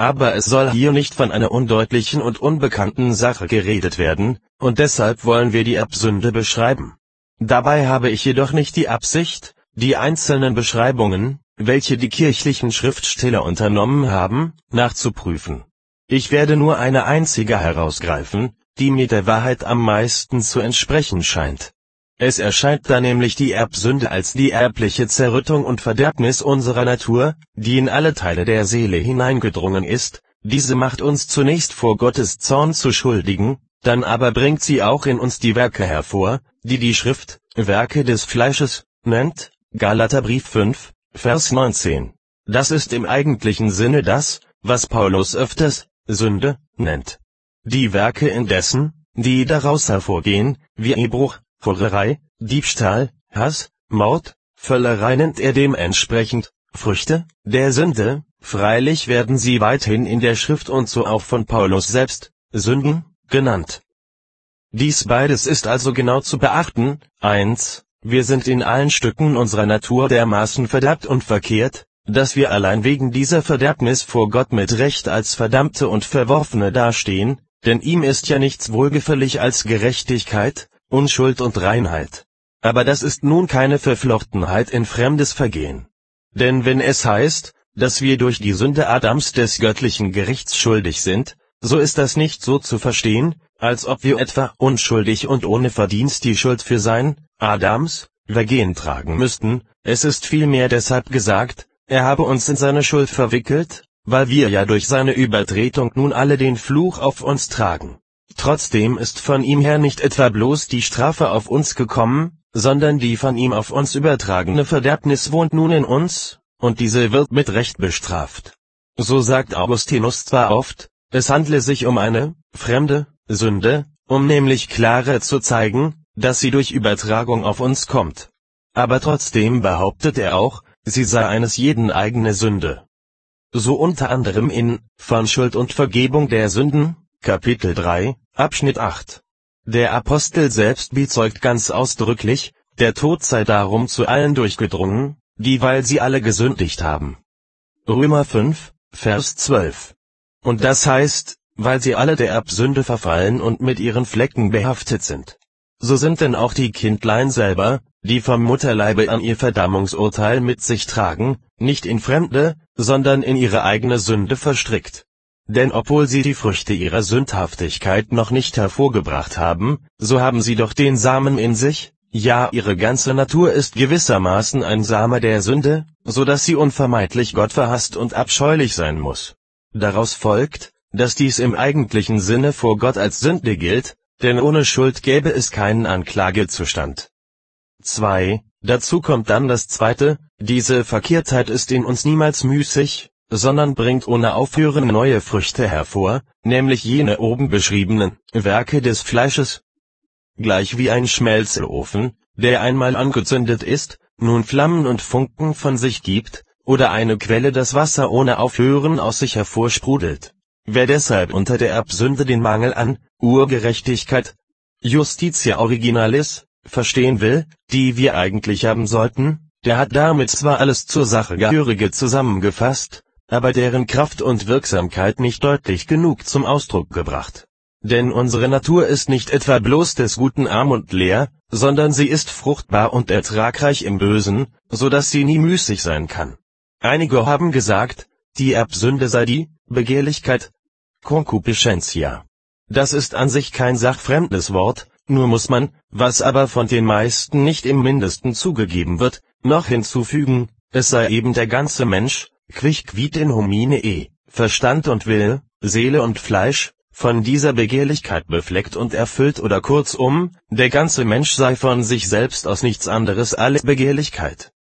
aber es soll hier nicht von einer undeutlichen und unbekannten Sache geredet werden, und deshalb wollen wir die Erbsünde beschreiben. Dabei habe ich jedoch nicht die Absicht, die einzelnen Beschreibungen, welche die kirchlichen Schriftsteller unternommen haben, nachzuprüfen. Ich werde nur eine einzige herausgreifen, die mir der Wahrheit am meisten zu entsprechen scheint. Es erscheint da nämlich die Erbsünde als die erbliche Zerrüttung und Verderbnis unserer Natur, die in alle Teile der Seele hineingedrungen ist, diese macht uns zunächst vor Gottes Zorn zu schuldigen, dann aber bringt sie auch in uns die Werke hervor, die die Schrift, Werke des Fleisches, nennt, Galaterbrief 5, Vers 19. Das ist im eigentlichen Sinne das, was Paulus öfters, Sünde, nennt. Die Werke indessen, die daraus hervorgehen, wie Ehebruch, Hurerei, Diebstahl, Hass, Mord, Völlerei nennt er dementsprechend, Früchte, der Sünde, freilich werden sie weithin in der Schrift und so auch von Paulus selbst, Sünden, genannt. Dies beides ist also genau zu beachten, 1. Wir sind in allen Stücken unserer Natur dermaßen verderbt und verkehrt, dass wir allein wegen dieser Verderbnis vor Gott mit Recht als Verdammte und Verworfene dastehen, denn ihm ist ja nichts wohlgefällig als Gerechtigkeit, Unschuld und Reinheit. Aber das ist nun keine Verflochtenheit in fremdes Vergehen. Denn wenn es heißt, dass wir durch die Sünde Adams des göttlichen Gerichts schuldig sind, so ist das nicht so zu verstehen, als ob wir etwa unschuldig und ohne Verdienst die Schuld für sein, Adams, Vergehen tragen müssten, es ist vielmehr deshalb gesagt, er habe uns in seine Schuld verwickelt, weil wir ja durch seine Übertretung nun alle den Fluch auf uns tragen. Trotzdem ist von ihm her nicht etwa bloß die Strafe auf uns gekommen, sondern die von ihm auf uns übertragene Verderbnis wohnt nun in uns, und diese wird mit Recht bestraft. So sagt Augustinus zwar oft, es handle sich um eine, fremde, Sünde, um nämlich klarer zu zeigen, dass sie durch Übertragung auf uns kommt. Aber trotzdem behauptet er auch, sie sei eines jeden eigene Sünde. So unter anderem in Von Schuld und Vergebung der Sünden, Kapitel 3, Abschnitt 8. Der Apostel selbst bezeugt ganz ausdrücklich, der Tod sei darum zu allen durchgedrungen, die weil sie alle gesündigt haben. Römer 5, Vers 12. Und das heißt, weil sie alle der Erbsünde verfallen und mit ihren Flecken behaftet sind. So sind denn auch die Kindlein selber, die vom Mutterleibe an ihr Verdammungsurteil mit sich tragen, nicht in fremde, sondern in ihre eigene Sünde verstrickt. Denn obwohl sie die Früchte ihrer Sündhaftigkeit noch nicht hervorgebracht haben, so haben sie doch den Samen in sich, ja ihre ganze Natur ist gewissermaßen ein Same der Sünde, so dass sie unvermeidlich Gott verhasst und abscheulich sein muss. Daraus folgt, dass dies im eigentlichen Sinne vor Gott als Sünde gilt, denn ohne Schuld gäbe es keinen Anklagezustand. 2. Dazu kommt dann das zweite, diese Verkehrtheit ist in uns niemals müßig, sondern bringt ohne Aufhören neue Früchte hervor, nämlich jene oben beschriebenen Werke des Fleisches. Gleich wie ein Schmelzofen, der einmal angezündet ist, nun Flammen und Funken von sich gibt, oder eine Quelle das Wasser ohne Aufhören aus sich hervorsprudelt. Wer deshalb unter der Erbsünde den Mangel an Urgerechtigkeit, Justitia Originalis, verstehen will, die wir eigentlich haben sollten, der hat damit zwar alles zur Sache Gehörige zusammengefasst, aber deren Kraft und Wirksamkeit nicht deutlich genug zum Ausdruck gebracht. Denn unsere Natur ist nicht etwa bloß des Guten arm und leer, sondern sie ist fruchtbar und ertragreich im Bösen, so dass sie nie müßig sein kann. Einige haben gesagt, die Erbsünde sei die Begehrlichkeit, Concupiscentia. Das ist an sich kein sachfremdes Wort, nur muss man, was aber von den meisten nicht im mindesten zugegeben wird, noch hinzufügen, es sei eben der ganze Mensch, quid in homine e, Verstand und Wille, Seele und Fleisch, von dieser Begehrlichkeit befleckt und erfüllt oder kurzum, der ganze Mensch sei von sich selbst aus nichts anderes als Begehrlichkeit.